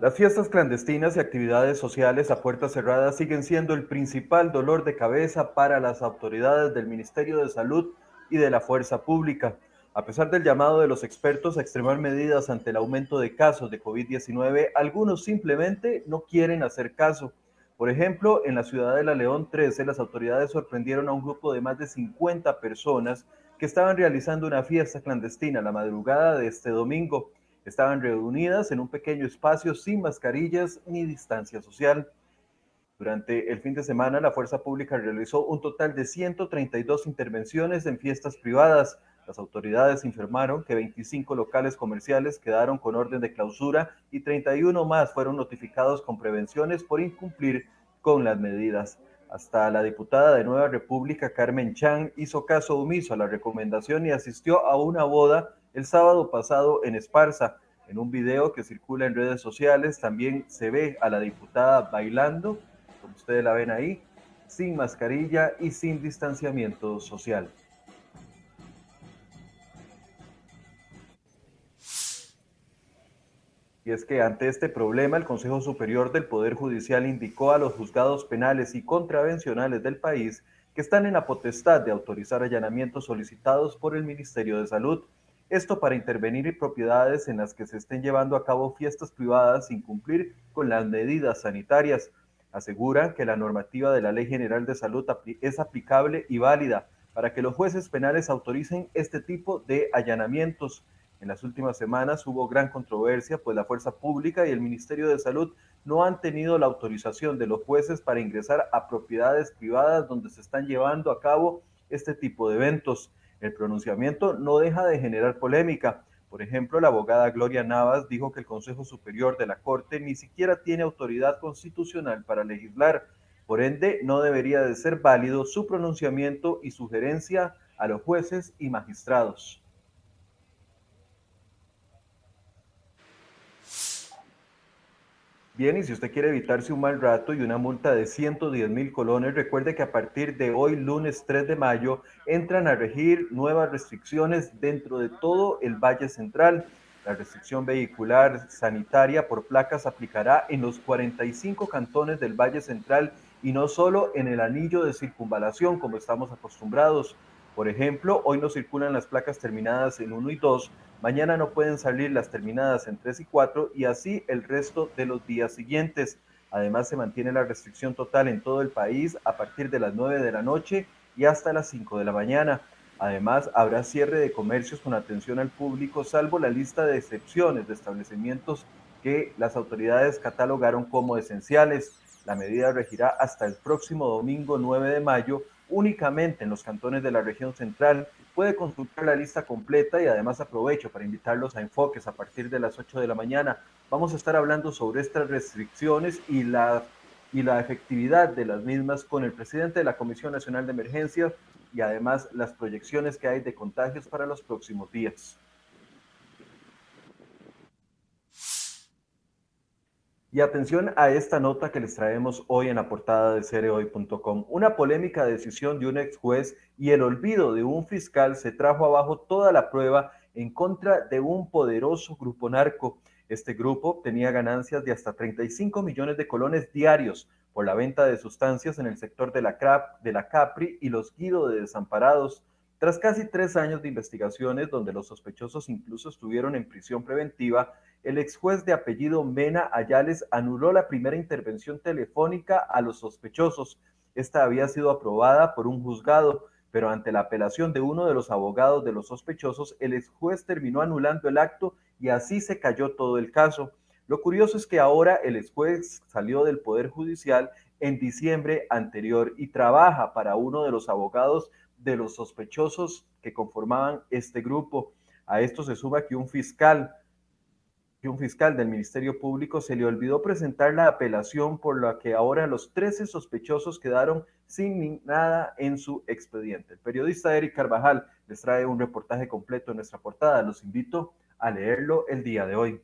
Las fiestas clandestinas y actividades sociales a puertas cerradas siguen siendo el principal dolor de cabeza para las autoridades del Ministerio de Salud y de la Fuerza Pública. A pesar del llamado de los expertos a extremar medidas ante el aumento de casos de COVID-19, algunos simplemente no quieren hacer caso. Por ejemplo, en la ciudad de La León 13, las autoridades sorprendieron a un grupo de más de 50 personas que estaban realizando una fiesta clandestina la madrugada de este domingo. Estaban reunidas en un pequeño espacio sin mascarillas ni distancia social. Durante el fin de semana, la Fuerza Pública realizó un total de 132 intervenciones en fiestas privadas. Las autoridades informaron que 25 locales comerciales quedaron con orden de clausura y 31 más fueron notificados con prevenciones por incumplir con las medidas. Hasta la diputada de Nueva República, Carmen Chan, hizo caso omiso a la recomendación y asistió a una boda el sábado pasado en Esparza. En un video que circula en redes sociales también se ve a la diputada bailando, como ustedes la ven ahí, sin mascarilla y sin distanciamiento social. Y es que ante este problema, el Consejo Superior del Poder Judicial indicó a los juzgados penales y contravencionales del país que están en la potestad de autorizar allanamientos solicitados por el Ministerio de Salud esto para intervenir en propiedades en las que se estén llevando a cabo fiestas privadas sin cumplir con las medidas sanitarias. Aseguran que la normativa de la Ley General de Salud es aplicable y válida para que los jueces penales autoricen este tipo de allanamientos. En las últimas semanas hubo gran controversia, pues la Fuerza Pública y el Ministerio de Salud no han tenido la autorización de los jueces para ingresar a propiedades privadas donde se están llevando a cabo este tipo de eventos. El pronunciamiento no deja de generar polémica. Por ejemplo, la abogada Gloria Navas dijo que el Consejo Superior de la Corte ni siquiera tiene autoridad constitucional para legislar. Por ende, no debería de ser válido su pronunciamiento y sugerencia a los jueces y magistrados. Bien, y si usted quiere evitarse un mal rato y una multa de 110 mil colones, recuerde que a partir de hoy, lunes 3 de mayo, entran a regir nuevas restricciones dentro de todo el Valle Central. La restricción vehicular sanitaria por placas aplicará en los 45 cantones del Valle Central y no solo en el anillo de circunvalación como estamos acostumbrados. Por ejemplo, hoy no circulan las placas terminadas en 1 y 2, mañana no pueden salir las terminadas en 3 y 4 y así el resto de los días siguientes. Además, se mantiene la restricción total en todo el país a partir de las 9 de la noche y hasta las 5 de la mañana. Además, habrá cierre de comercios con atención al público, salvo la lista de excepciones de establecimientos que las autoridades catalogaron como esenciales. La medida regirá hasta el próximo domingo 9 de mayo únicamente en los cantones de la región central. Puede consultar la lista completa y además aprovecho para invitarlos a enfoques a partir de las 8 de la mañana. Vamos a estar hablando sobre estas restricciones y la, y la efectividad de las mismas con el presidente de la Comisión Nacional de Emergencia y además las proyecciones que hay de contagios para los próximos días. Y atención a esta nota que les traemos hoy en la portada de cereoy.com. Una polémica decisión de un ex juez y el olvido de un fiscal se trajo abajo toda la prueba en contra de un poderoso grupo narco. Este grupo tenía ganancias de hasta 35 millones de colones diarios por la venta de sustancias en el sector de la, CRAP, de la Capri y los Guido de Desamparados. Tras casi tres años de investigaciones donde los sospechosos incluso estuvieron en prisión preventiva, el ex juez de apellido Mena Ayales anuló la primera intervención telefónica a los sospechosos. Esta había sido aprobada por un juzgado, pero ante la apelación de uno de los abogados de los sospechosos, el ex juez terminó anulando el acto y así se cayó todo el caso. Lo curioso es que ahora el ex juez salió del Poder Judicial en diciembre anterior y trabaja para uno de los abogados de los sospechosos que conformaban este grupo. A esto se suma que un fiscal un fiscal del Ministerio Público se le olvidó presentar la apelación por la que ahora los 13 sospechosos quedaron sin nada en su expediente. El periodista Eric Carvajal les trae un reportaje completo en nuestra portada. Los invito a leerlo el día de hoy.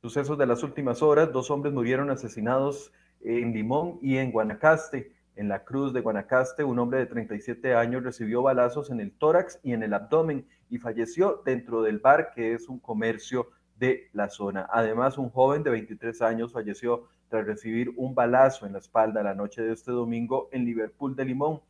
Sucesos de las últimas horas, dos hombres murieron asesinados en Limón y en Guanacaste. En la Cruz de Guanacaste, un hombre de 37 años recibió balazos en el tórax y en el abdomen y falleció dentro del bar que es un comercio de la zona. Además, un joven de 23 años falleció tras recibir un balazo en la espalda la noche de este domingo en Liverpool de Limón.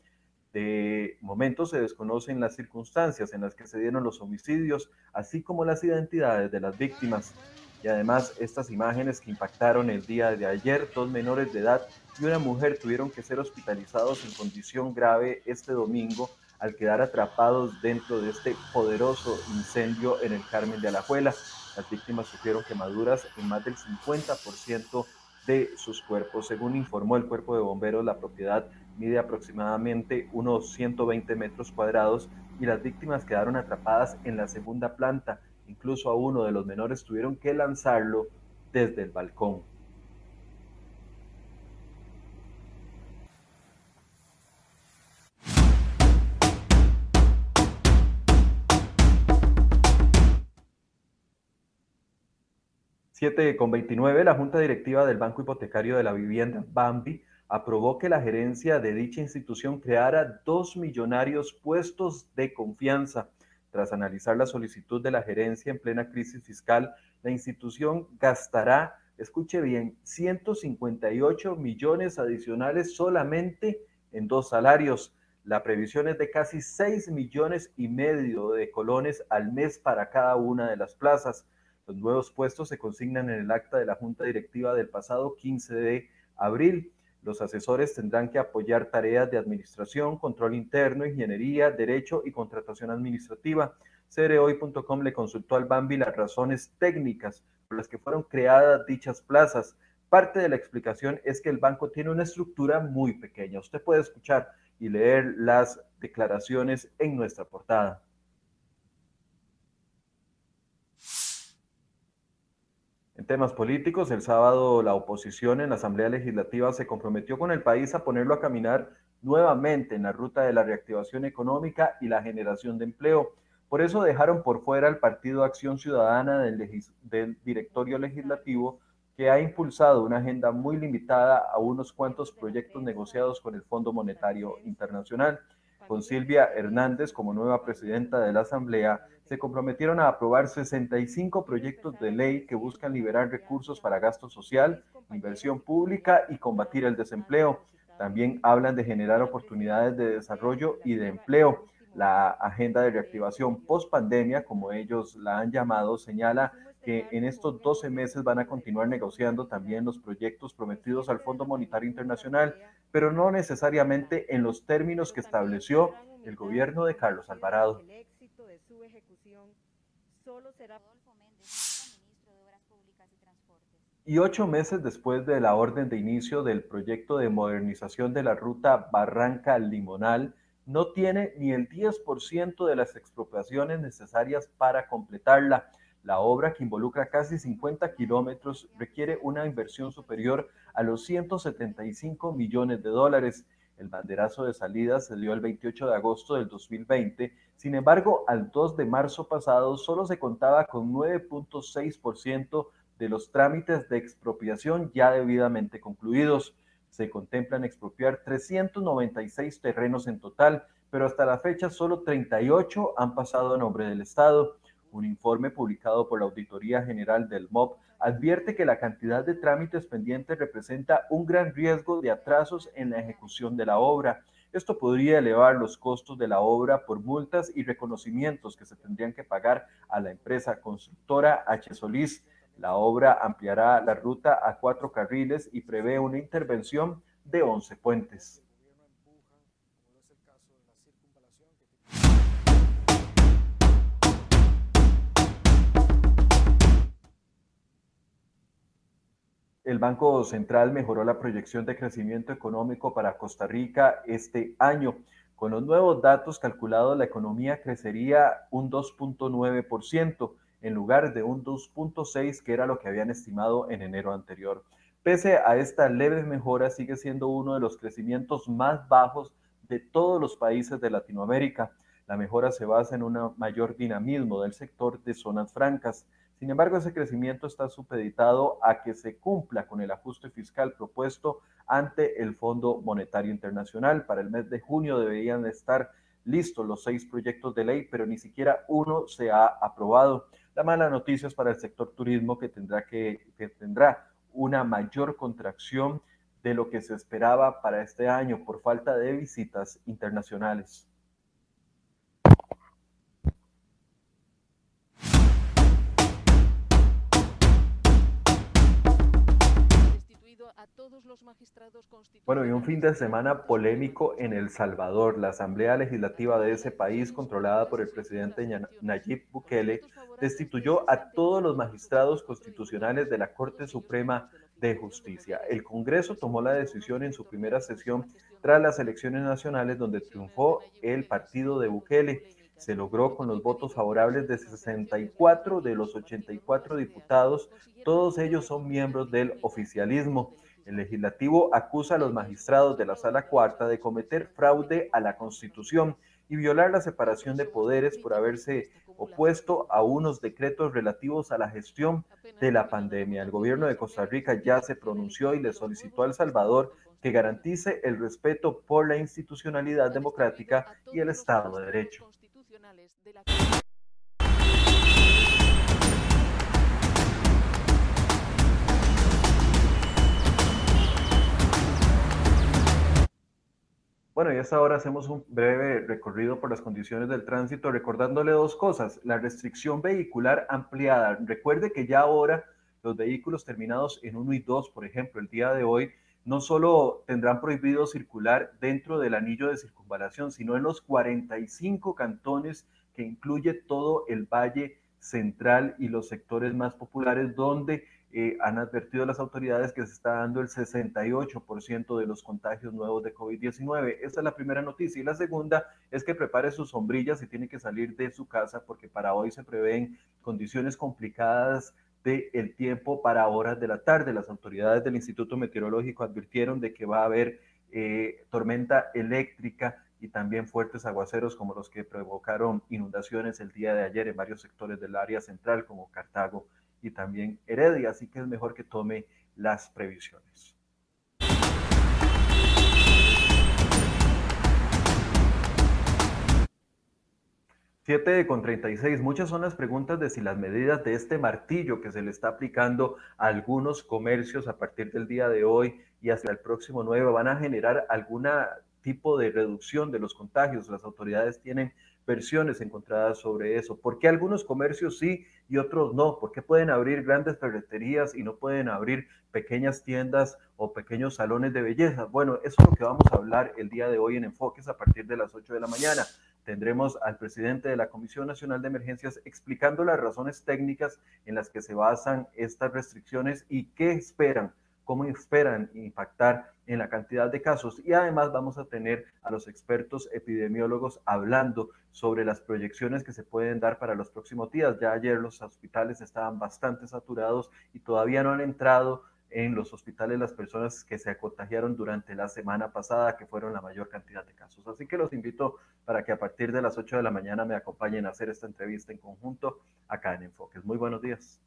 De momento se desconocen las circunstancias en las que se dieron los homicidios, así como las identidades de las víctimas. Y además, estas imágenes que impactaron el día de ayer, dos menores de edad y una mujer tuvieron que ser hospitalizados en condición grave este domingo al quedar atrapados dentro de este poderoso incendio en el Carmen de Alajuela. Las víctimas sufrieron quemaduras en más del 50% de sus cuerpos. Según informó el cuerpo de bomberos, la propiedad mide aproximadamente unos 120 metros cuadrados y las víctimas quedaron atrapadas en la segunda planta. Incluso a uno de los menores tuvieron que lanzarlo desde el balcón. 7 con 29, la Junta Directiva del Banco Hipotecario de la Vivienda, BAMBI, aprobó que la gerencia de dicha institución creara dos millonarios puestos de confianza. Tras analizar la solicitud de la gerencia en plena crisis fiscal, la institución gastará, escuche bien, 158 millones adicionales solamente en dos salarios. La previsión es de casi 6 millones y medio de colones al mes para cada una de las plazas. Los nuevos puestos se consignan en el acta de la Junta Directiva del pasado 15 de abril. Los asesores tendrán que apoyar tareas de administración, control interno, ingeniería, derecho y contratación administrativa. Cereoy.com le consultó al Bambi las razones técnicas por las que fueron creadas dichas plazas. Parte de la explicación es que el banco tiene una estructura muy pequeña. Usted puede escuchar y leer las declaraciones en nuestra portada. Temas políticos, el sábado la oposición en la Asamblea Legislativa se comprometió con el país a ponerlo a caminar nuevamente en la ruta de la reactivación económica y la generación de empleo. Por eso dejaron por fuera el Partido Acción Ciudadana del, del directorio legislativo, que ha impulsado una agenda muy limitada a unos cuantos proyectos negociados con el Fondo Monetario Internacional. Con Silvia Hernández como nueva presidenta de la Asamblea, se comprometieron a aprobar 65 proyectos de ley que buscan liberar recursos para gasto social, inversión pública y combatir el desempleo. También hablan de generar oportunidades de desarrollo y de empleo. La agenda de reactivación post pandemia, como ellos la han llamado, señala que en estos 12 meses van a continuar negociando también los proyectos prometidos al Fondo Monetario Internacional, pero no necesariamente en los términos que estableció el gobierno de Carlos Alvarado solo será y ocho meses después de la orden de inicio del proyecto de modernización de la ruta Barranca Limonal, no tiene ni el 10% de las expropiaciones necesarias para completarla. La obra, que involucra casi 50 kilómetros, requiere una inversión superior a los 175 millones de dólares. El banderazo de salida se dio el 28 de agosto del 2020. Sin embargo, al 2 de marzo pasado solo se contaba con 9.6% de los trámites de expropiación ya debidamente concluidos. Se contemplan expropiar 396 terrenos en total, pero hasta la fecha solo 38 han pasado a nombre del Estado. Un informe publicado por la Auditoría General del MOB advierte que la cantidad de trámites pendientes representa un gran riesgo de atrasos en la ejecución de la obra. Esto podría elevar los costos de la obra por multas y reconocimientos que se tendrían que pagar a la empresa constructora H. Solís. La obra ampliará la ruta a cuatro carriles y prevé una intervención de 11 puentes. El Banco Central mejoró la proyección de crecimiento económico para Costa Rica este año. Con los nuevos datos calculados, la economía crecería un 2.9% en lugar de un 2.6% que era lo que habían estimado en enero anterior. Pese a esta leve mejora, sigue siendo uno de los crecimientos más bajos de todos los países de Latinoamérica. La mejora se basa en un mayor dinamismo del sector de zonas francas. Sin embargo, ese crecimiento está supeditado a que se cumpla con el ajuste fiscal propuesto ante el Fondo Monetario Internacional. Para el mes de junio deberían estar listos los seis proyectos de ley, pero ni siquiera uno se ha aprobado. La mala noticia es para el sector turismo que tendrá que, que tendrá una mayor contracción de lo que se esperaba para este año por falta de visitas internacionales. Bueno, y un fin de semana polémico en El Salvador. La Asamblea Legislativa de ese país, controlada por el presidente Nayib Bukele, destituyó a todos los magistrados constitucionales de la Corte Suprema de Justicia. El Congreso tomó la decisión en su primera sesión tras las elecciones nacionales donde triunfó el partido de Bukele. Se logró con los votos favorables de 64 de los 84 diputados. Todos ellos son miembros del oficialismo. El legislativo acusa a los magistrados de la Sala Cuarta de cometer fraude a la Constitución y violar la separación de poderes por haberse opuesto a unos decretos relativos a la gestión de la pandemia. El gobierno de Costa Rica ya se pronunció y le solicitó a El Salvador que garantice el respeto por la institucionalidad democrática y el Estado de Derecho. Bueno, y hasta ahora hacemos un breve recorrido por las condiciones del tránsito, recordándole dos cosas. La restricción vehicular ampliada. Recuerde que ya ahora los vehículos terminados en 1 y 2, por ejemplo, el día de hoy, no solo tendrán prohibido circular dentro del anillo de circunvalación, sino en los 45 cantones que incluye todo el Valle Central y los sectores más populares donde eh, han advertido las autoridades que se está dando el 68% de los contagios nuevos de COVID-19. Esta es la primera noticia. Y la segunda es que prepare sus sombrillas y tiene que salir de su casa porque para hoy se prevén condiciones complicadas del el tiempo para horas de la tarde. Las autoridades del Instituto Meteorológico advirtieron de que va a haber eh, tormenta eléctrica y también fuertes aguaceros como los que provocaron inundaciones el día de ayer en varios sectores del área central como Cartago y también Heredia, así que es mejor que tome las previsiones. 7 con 36. Muchas son las preguntas de si las medidas de este martillo que se le está aplicando a algunos comercios a partir del día de hoy y hasta el próximo 9 van a generar algún tipo de reducción de los contagios. Las autoridades tienen versiones encontradas sobre eso. ¿Por qué algunos comercios sí y otros no? ¿Por qué pueden abrir grandes ferreterías y no pueden abrir pequeñas tiendas o pequeños salones de belleza? Bueno, eso es lo que vamos a hablar el día de hoy en Enfoques a partir de las 8 de la mañana. Tendremos al presidente de la Comisión Nacional de Emergencias explicando las razones técnicas en las que se basan estas restricciones y qué esperan cómo esperan impactar en la cantidad de casos. Y además vamos a tener a los expertos epidemiólogos hablando sobre las proyecciones que se pueden dar para los próximos días. Ya ayer los hospitales estaban bastante saturados y todavía no han entrado en los hospitales las personas que se contagiaron durante la semana pasada, que fueron la mayor cantidad de casos. Así que los invito para que a partir de las 8 de la mañana me acompañen a hacer esta entrevista en conjunto acá en Enfoques. Muy buenos días.